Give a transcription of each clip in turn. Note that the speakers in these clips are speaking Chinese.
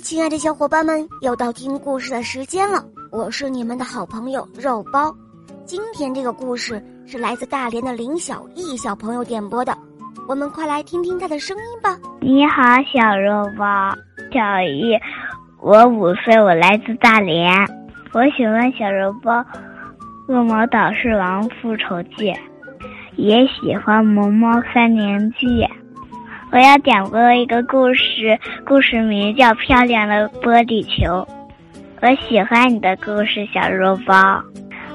亲爱的小伙伴们，又到听故事的时间了。我是你们的好朋友肉包。今天这个故事是来自大连的林小艺小朋友点播的，我们快来听听他的声音吧。你好，小肉包，小艺，我五岁，我来自大连。我喜欢小肉包，《恶魔岛狮王复仇记》，也喜欢《萌猫三年记》。我要点播一个故事，故事名叫《漂亮的玻璃球》。我喜欢你的故事，小肉包。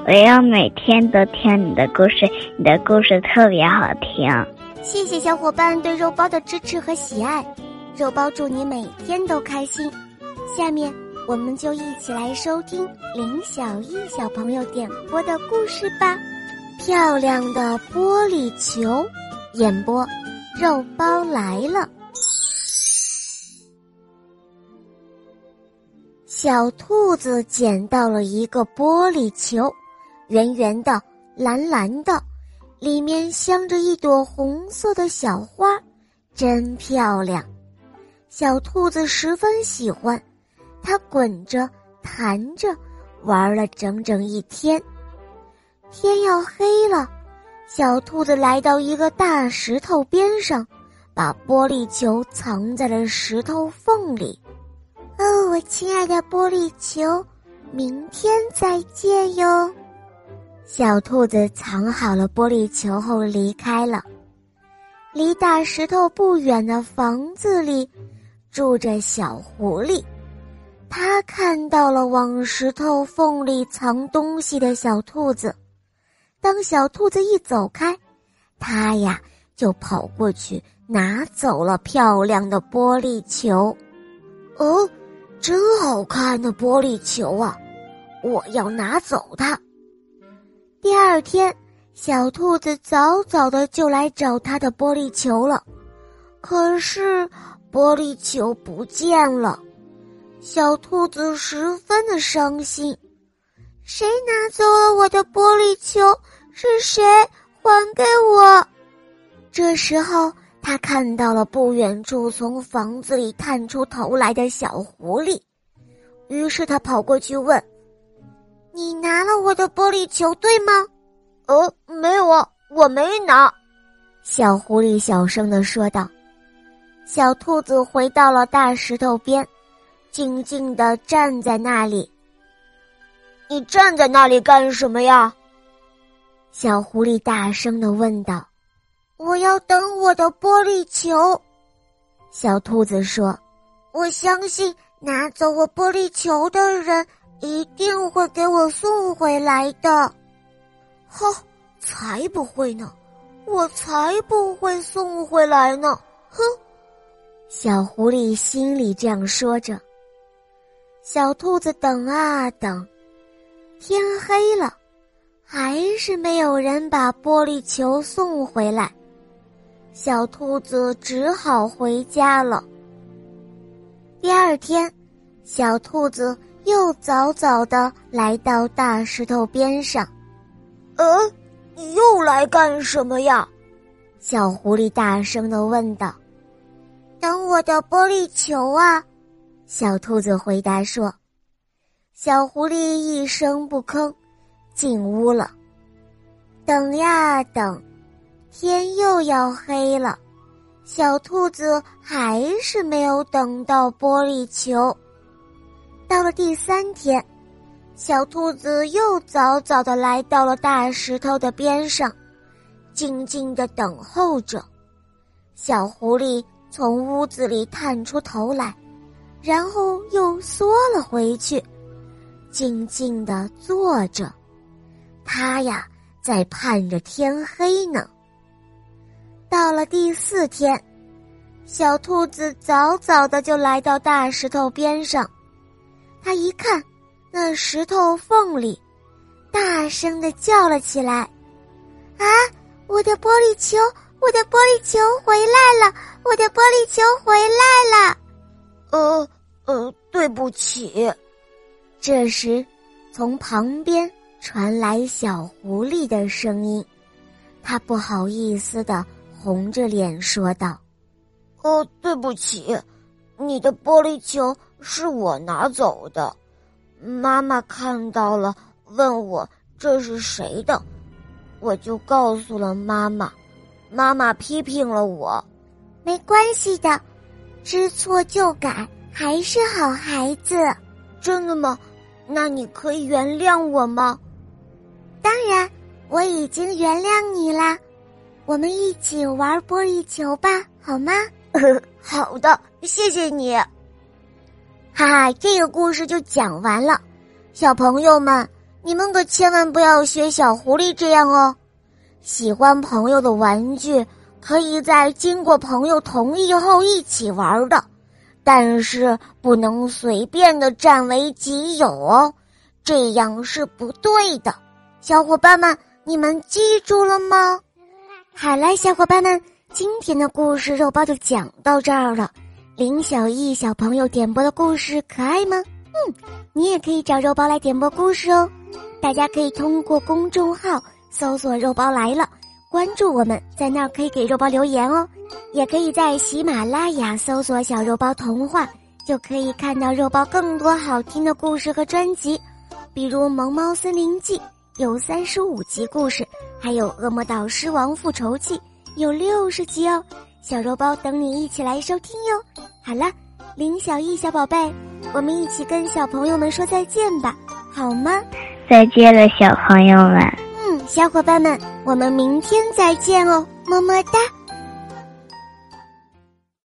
我要每天都听你的故事，你的故事特别好听。谢谢小伙伴对肉包的支持和喜爱，肉包祝你每天都开心。下面我们就一起来收听林小艺小朋友点播的故事吧，《漂亮的玻璃球》，演播。肉包来了，小兔子捡到了一个玻璃球，圆圆的、蓝蓝的，里面镶着一朵红色的小花，真漂亮。小兔子十分喜欢，它滚着、弹着，玩了整整一天。天要黑了。小兔子来到一个大石头边上，把玻璃球藏在了石头缝里。哦，我亲爱的玻璃球，明天再见哟！小兔子藏好了玻璃球后离开了。离大石头不远的房子里，住着小狐狸。它看到了往石头缝里藏东西的小兔子。当小兔子一走开，它呀就跑过去拿走了漂亮的玻璃球。哦，真好看的玻璃球啊！我要拿走它。第二天，小兔子早早的就来找它的玻璃球了，可是玻璃球不见了，小兔子十分的伤心。谁拿走了我的玻璃球？是谁？还给我！这时候，他看到了不远处从房子里探出头来的小狐狸，于是他跑过去问：“你拿了我的玻璃球，对吗？”“呃，没有啊，我没拿。”小狐狸小声的说道。小兔子回到了大石头边，静静的站在那里。你站在那里干什么呀？小狐狸大声的问道：“我要等我的玻璃球。”小兔子说：“我相信拿走我玻璃球的人一定会给我送回来的。”“哼，才不会呢！我才不会送回来呢！”哼，小狐狸心里这样说着。小兔子等啊等。天黑了，还是没有人把玻璃球送回来，小兔子只好回家了。第二天，小兔子又早早的来到大石头边上。“呃，你又来干什么呀？”小狐狸大声的问道。“等我的玻璃球啊！”小兔子回答说。小狐狸一声不吭，进屋了。等呀等，天又要黑了，小兔子还是没有等到玻璃球。到了第三天，小兔子又早早的来到了大石头的边上，静静的等候着。小狐狸从屋子里探出头来，然后又缩了回去。静静的坐着，他呀在盼着天黑呢。到了第四天，小兔子早早的就来到大石头边上，他一看那石头缝里，大声的叫了起来：“啊，我的玻璃球，我的玻璃球回来了，我的玻璃球回来了！”呃呃，对不起。这时，从旁边传来小狐狸的声音，他不好意思的红着脸说道：“哦，对不起，你的玻璃球是我拿走的，妈妈看到了，问我这是谁的，我就告诉了妈妈，妈妈批评了我。没关系的，知错就改，还是好孩子。真的吗？那你可以原谅我吗？当然，我已经原谅你啦。我们一起玩玻璃球吧，好吗？好的，谢谢你。哈哈，这个故事就讲完了。小朋友们，你们可千万不要学小狐狸这样哦。喜欢朋友的玩具，可以在经过朋友同意后一起玩的，但是不能随便的占为己有哦，这样是不对的。小伙伴们，你们记住了吗？好了，小伙伴们，今天的故事肉包就讲到这儿了。林小艺小朋友点播的故事可爱吗？嗯，你也可以找肉包来点播故事哦。大家可以通过公众号搜索“肉包来了”，关注我们，在那儿可以给肉包留言哦。也可以在喜马拉雅搜索“小肉包童话”，就可以看到肉包更多好听的故事和专辑，比如《萌猫森林记》。有三十五集故事，还有《恶魔岛狮王复仇记》有六十集哦，小肉包等你一起来收听哟。好了，林小艺小宝贝，我们一起跟小朋友们说再见吧，好吗？再见了，小朋友们。嗯，小伙伴们，我们明天再见哦，么么哒。